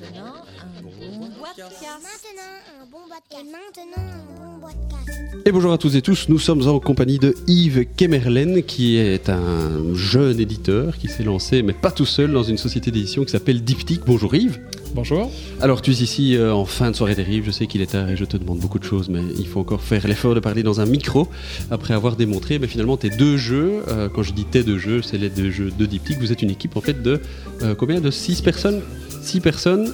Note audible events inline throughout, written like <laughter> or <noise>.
maintenant, un bon podcast. Maintenant, un bon podcast. Et maintenant, un bon podcast. Et bonjour à tous et tous, nous sommes en compagnie de Yves Kemerlen qui est un jeune éditeur qui s'est lancé, mais pas tout seul, dans une société d'édition qui s'appelle Diptyque. Bonjour Yves. Bonjour. Alors tu es ici euh, en fin de soirée terrible, je sais qu'il est tard et je te demande beaucoup de choses, mais il faut encore faire l'effort de parler dans un micro après avoir démontré mais finalement tes deux jeux, euh, quand je dis tes deux jeux, c'est les deux jeux de Diptyque, vous êtes une équipe en fait de euh, combien? De 6 personnes? 6 personnes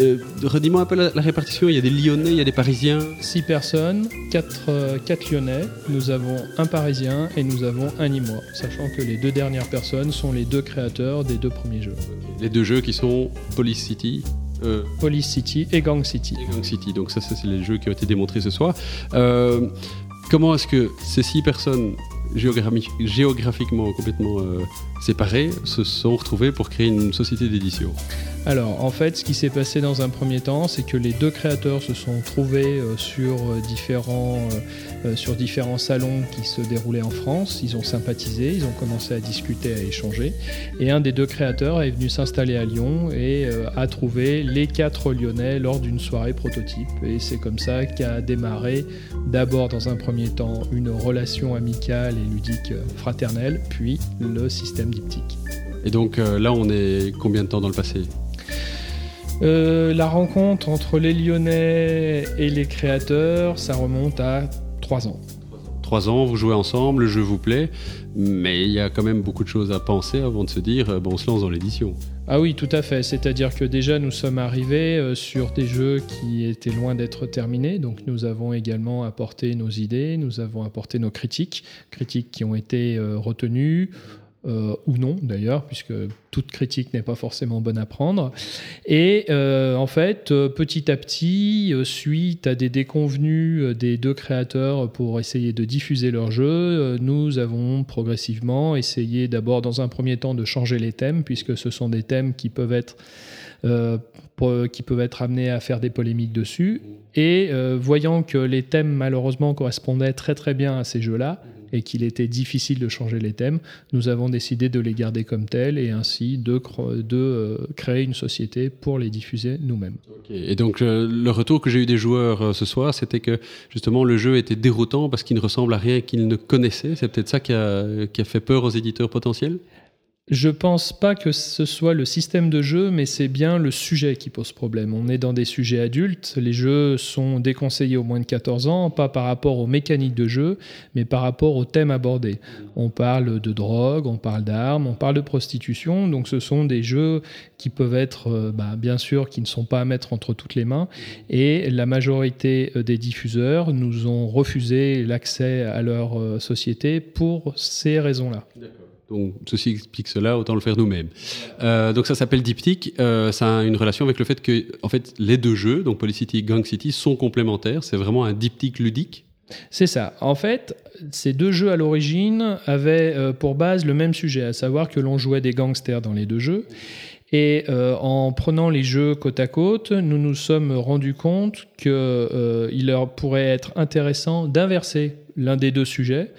euh, Redis-moi un peu la, la répartition, il y a des Lyonnais, il y a des Parisiens. Six personnes, quatre, euh, quatre Lyonnais, nous avons un Parisien et nous avons un Nîmois, sachant que les deux dernières personnes sont les deux créateurs des deux premiers jeux, Les deux jeux qui sont Police City. euh, Police City et Gang City. et Gang City. Donc ça, ça, c'est les jeux qui ont été démontrés ce soir. Euh, comment est-ce que ces six personnes géographi- géographiquement complètement euh, séparées se sont retrouvées pour créer une société d'édition? Alors, en fait, ce qui s'est passé dans un premier temps, c'est que les deux créateurs se sont trouvés euh, sur, euh, différents, euh, sur différents salons qui se déroulaient en France. Ils ont sympathisé, ils ont commencé à discuter, à échanger. Et un des deux créateurs est venu s'installer à Lyon et a trouvé les quatre Lyonnais lors d'une soirée prototype. Et c'est comme ça qu'a démarré d'abord, dans un premier temps, une relation amicale et ludique fraternelle, puis le système diptyque. Et donc là, on est combien de temps dans le passé? Euh, la rencontre entre les Lyonnais et les créateurs, ça remonte à 3 ans. Trois ans, vous jouez ensemble, le jeu vous plaît, mais il y a quand même beaucoup de choses à penser avant de se dire, euh, bon, on se lance dans l'édition. Ah oui, tout à fait. C'est-à-dire que déjà, nous sommes arrivés euh, sur des jeux qui étaient loin d'être terminés. Donc, nous avons également apporté nos idées, nous avons apporté nos critiques, critiques qui ont été retenues. Euh, ou non d'ailleurs, puisque toute critique n'est pas forcément bonne à prendre. Et euh, en fait, euh, petit à petit, euh, suite à des déconvenus euh, des deux créateurs pour essayer de diffuser leur jeu, nous avons progressivement essayé d'abord dans un premier temps de changer les thèmes, puisque ce sont des thèmes qui peuvent être qui peuvent être amenés à faire des polémiques dessus. Et voyant que les thèmes malheureusement correspondaient très très bien à ces jeux-là et qu'il était difficile de changer les thèmes, nous avons décidé de les garder comme tels et ainsi de, euh, créer une société pour les diffuser nous-mêmes. Et donc euh, le retour que j'ai eu des joueurs euh, ce soir, c'était que justement le jeu était déroutant parce qu'il ne ressemble à rien qu'ils ne connaissaient. C'est peut-être ça qui a fait peur aux éditeurs potentiels? Je pense pas que ce soit le système de jeu, mais c'est bien le sujet qui pose problème. On est dans des sujets adultes, les jeux sont déconseillés aux moins de 14 ans, pas par rapport aux mécaniques de jeu, mais par rapport aux thèmes abordés. On parle de drogue, on parle d'armes, on parle de prostitution, donc ce sont des jeux qui peuvent être, euh, bah, bien sûr, qui ne sont pas à mettre entre toutes les mains, et la majorité euh, des diffuseurs nous ont refusé l'accès à leur euh, société pour ces raisons-là. Donc, ceci explique cela, autant le faire nous-mêmes. Euh, donc, ça s'appelle Diptyque. Euh, ça a une relation avec le fait que, en fait, les deux jeux, donc Polycity et Gang City, sont complémentaires. C'est vraiment un diptyque ludique. C'est ça. En fait, ces deux jeux à l'origine avaient euh, pour base le même sujet, à savoir que l'on jouait des gangsters dans les deux jeux. Et euh, en prenant les jeux côte à côte, nous nous sommes rendus compte qu'il leur pourrait être intéressant d'inverser l'un des deux sujets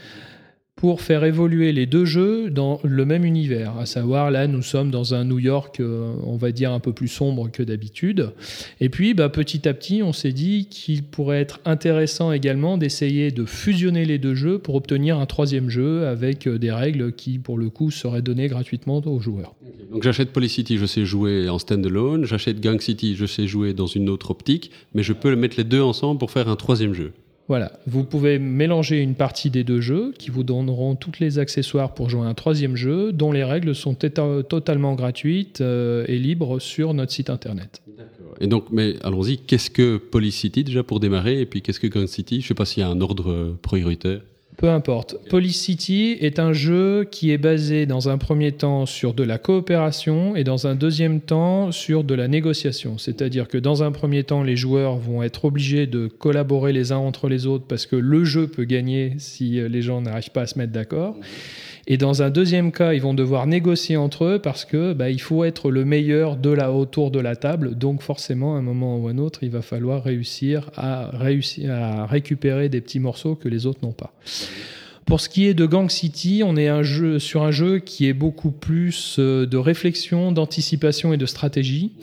pour faire évoluer les deux jeux dans le même univers. À savoir, là, nous sommes dans un New York, euh, on va dire, un peu plus sombre que d'habitude. Et puis, bah, petit à petit, on s'est dit qu'il pourrait être intéressant également d'essayer de fusionner les deux jeux pour obtenir un troisième jeu avec euh, des règles qui, pour le coup, seraient données gratuitement aux joueurs. Donc, j'achète Polycity, je sais jouer en standalone. J'achète Gang City, je sais jouer dans une autre optique. Mais je peux mettre les deux ensemble pour faire un troisième jeu. Voilà, vous pouvez mélanger une partie des deux jeux qui vous donneront tous les accessoires pour jouer à un troisième jeu dont les règles sont totalement gratuites euh, et libres sur notre site internet. Et donc, mais allons-y, qu'est-ce que Polycity déjà pour démarrer Et puis, qu'est-ce que Gang City? Je ne sais pas s'il y a un ordre prioritaire. Peu importe. Police City est un jeu qui est basé dans un premier temps sur de la coopération et dans un deuxième temps sur de la négociation. C'est-à-dire que dans un premier temps, les joueurs vont être obligés de collaborer les uns entre les autres parce que le jeu peut gagner si les gens n'arrivent pas à se mettre d'accord. Et dans un deuxième cas, ils vont devoir négocier entre eux parce que bah, il faut être le meilleur de la autour de la table. Donc forcément, à un moment ou à un autre, il va falloir réussir à, récupérer des petits morceaux que les autres n'ont pas. Pour ce qui est de Gang City, on est sur un jeu qui est beaucoup plus euh, de réflexion, d'anticipation et de stratégie,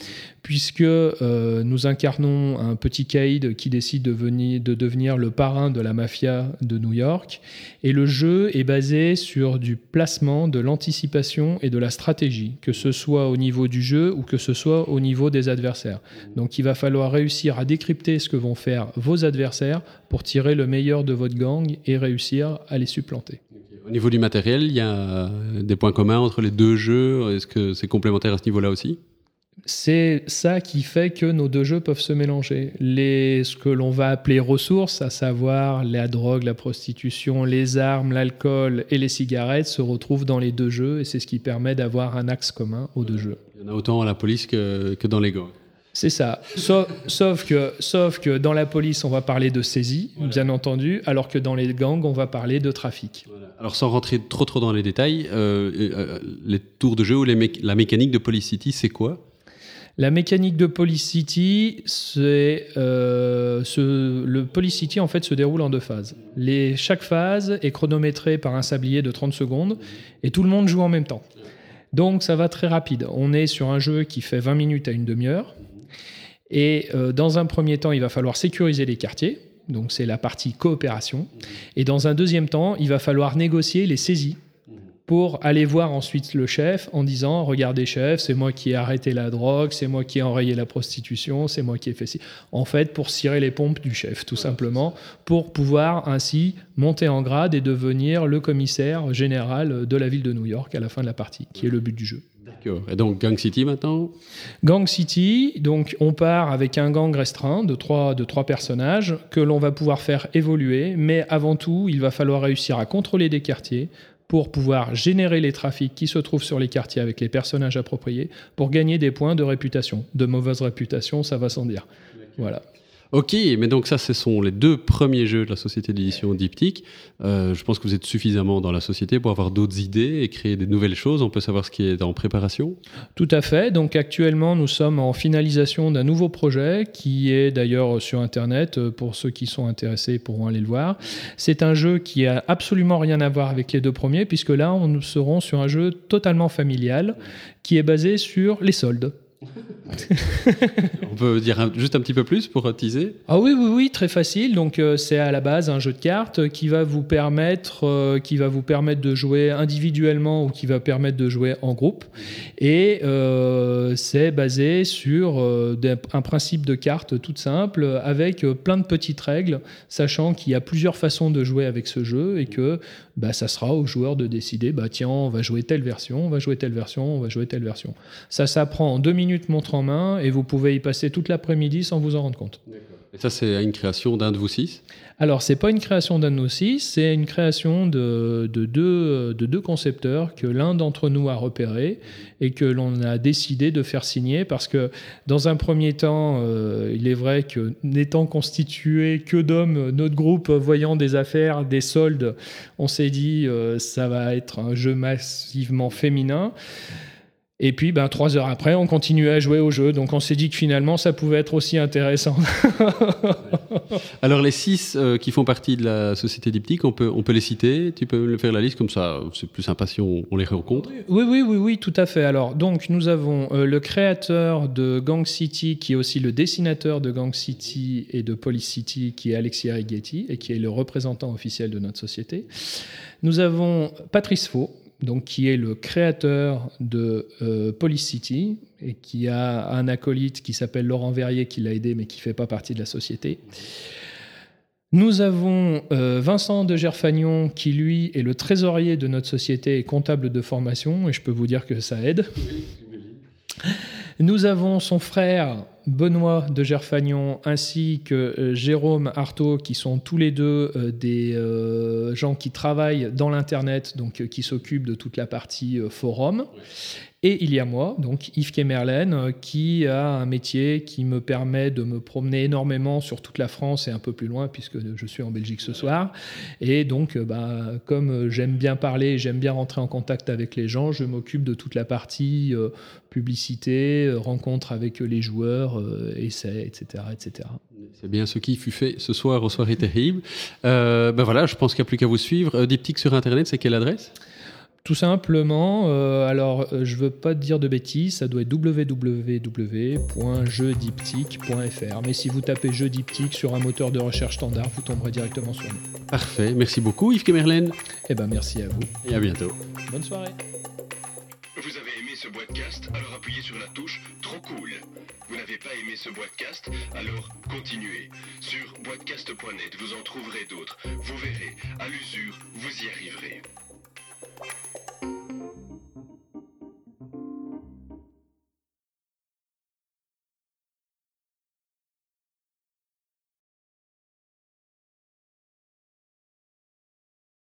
puisque euh, nous incarnons un petit caïd qui décide de devenir le parrain de la mafia de New York. Et le jeu est basé sur du placement, de l'anticipation et de la stratégie, que ce soit au niveau du jeu ou que ce soit au niveau des adversaires. Donc il va falloir réussir à décrypter ce que vont faire vos adversaires pour tirer le meilleur de votre gang et réussir à les supplanter. Au niveau du matériel, il y a des points communs entre les deux jeux. Est-ce que c'est complémentaire à ce niveau-là aussi? C'est ça qui fait que nos deux jeux peuvent se mélanger. Les, ce que l'on va appeler ressources, à savoir la drogue, la prostitution, les armes, l'alcool et les cigarettes, se retrouvent dans les deux jeux et c'est ce qui permet d'avoir un axe commun aux deux jeux. Il y en a autant à la police que, que dans les gangs. C'est ça. Sauf, que, sauf que dans la police, on va parler de saisie, bien entendu, alors que dans les gangs, on va parler de trafic. Alors sans rentrer trop trop dans les détails, euh, euh, les tours de jeu ou la mécanique de Police City, c'est quoi? La mécanique de Policity, c'est euh, le Policity en fait se déroule en deux phases. Chaque phase est chronométrée par un sablier de 30 secondes et tout le monde joue en même temps. Donc ça va très rapide. On est sur un jeu qui fait 20 minutes à une demi-heure. Et euh, dans un premier temps, il va falloir sécuriser les quartiers. Donc c'est la partie coopération. Et dans un deuxième temps, il va falloir négocier les saisies pour aller voir ensuite le chef en disant Regardez, chef, c'est moi qui ai arrêté la drogue, c'est moi qui ai enrayé la prostitution, c'est moi qui ai fait ci. En fait, pour cirer les pompes du chef, tout simplement, pour pouvoir ainsi monter en grade et devenir le commissaire général de la ville de New York à la fin de la partie, qui est le but du jeu. D'accord. Et donc Gang City maintenant? Gang City, donc on part avec un gang restreint de trois, de trois personnages que l'on va pouvoir faire évoluer, mais avant tout, il va falloir réussir à contrôler des quartiers, pour pouvoir générer les trafics qui se trouvent sur les quartiers avec les personnages appropriés pour gagner des points de réputation. De mauvaise réputation, ça va sans dire. Voilà. Ok, mais donc ça, ce sont les deux premiers jeux de la société d'édition Diptyque. Euh, je pense que vous êtes suffisamment dans la société pour avoir d'autres idées et créer des nouvelles choses. On peut savoir ce qui est en préparation? Tout à fait. Donc actuellement, nous sommes en finalisation d'un nouveau projet qui est d'ailleurs sur Internet. Euh, pour ceux qui sont intéressés pourront aller le voir. C'est un jeu qui a absolument rien à voir avec les deux premiers puisque là, nous serons sur un jeu totalement familial qui est basé sur les soldes. <laughs> On peut dire juste un petit peu plus pour teaser? Ah oui, oui, oui, très facile. Donc euh, c'est à la base un jeu de cartes qui va vous permettre, euh, qui va vous permettre de jouer individuellement ou qui va permettre de jouer en groupe. Et euh, c'est basé sur un principe de carte toute simple avec plein de petites règles, sachant qu'il y a plusieurs façons de jouer avec ce jeu et que bah, ça sera aux joueurs de décider, bah tiens, on va jouer telle version, on va jouer telle version, on va jouer telle version. Ça s'apprend en deux minutes montre en main et vous pouvez y passer toute l'après-midi sans vous en rendre compte. Et ça, c'est une création d'un de vous six? Alors, c'est pas une création d'un de nous six, c'est une création de, de, deux, de deux concepteurs que l'un d'entre nous a repéré et que l'on a décidé de faire signer parce que, dans un premier temps, euh, il est vrai que n'étant constitué que d'hommes, notre groupe, voyant des affaires, des soldes, on s'est dit euh, ça va être un jeu massivement féminin. Et puis, ben, trois heures après, on continuait à jouer au jeu. Donc, on s'est dit que finalement, ça pouvait être aussi intéressant. <laughs> Alors, les six euh, qui font partie de la société diptyque, on peut, on peut les citer? Tu peux me faire la liste comme ça C'est plus sympa si on, les rencontre Oui, oui, oui, oui, tout à fait. Alors, donc, nous avons euh, le créateur de Gang City, qui est aussi le dessinateur de Gang City et de Police City, qui est Alexis Arrighetti, et qui est le représentant officiel de notre société. Nous avons Patrice Faux donc, qui est le créateur de euh, Police City et qui a un acolyte qui s'appelle Laurent Verrier qui l'a aidé mais qui ne fait pas partie de la société. Nous avons euh, Vincent de Gerfagnon qui, lui, est le trésorier de notre société et comptable de formation, et je peux vous dire que ça aide. Nous avons son frère Benoît de Gerfagnon ainsi que euh, Jérôme Artaud, qui sont tous les deux euh, des euh, gens qui travaillent dans l'Internet, donc qui s'occupent de toute la partie forum. Et il y a moi, donc Yves Kemerlen, euh, qui a un métier qui me permet de me promener énormément sur toute la France et un peu plus loin, puisque je suis en Belgique ce soir. Et donc, euh, bah, comme j'aime bien parler, j'aime bien rentrer en contact avec les gens, je m'occupe de toute la partie euh, publicité, rencontre avec les joueurs, essais, etc. etc. C'est bien ce qui fut fait ce soir au Soirée Terrible. ben voilà, je pense qu'il n'y a plus qu'à vous suivre. Diptyque sur Internet, c'est quelle adresse? Tout simplement, euh, alors euh, je veux pas te dire de bêtises, ça doit être www.jeudiptyque.fr. Mais si vous tapez jeu diptyque sur un moteur de recherche standard, vous tomberez directement sur nous. Parfait, merci beaucoup Yves Kemerlen. Eh ben merci à vous. Et à bientôt. Bonne soirée. Vous avez aimé ce podcast Alors appuyez sur la touche Trop cool. Vous n'avez pas aimé ce podcast Alors continuez. Sur boitcast.net, vous en trouverez d'autres. Vous verrez, à l'usure, vous y arriverez.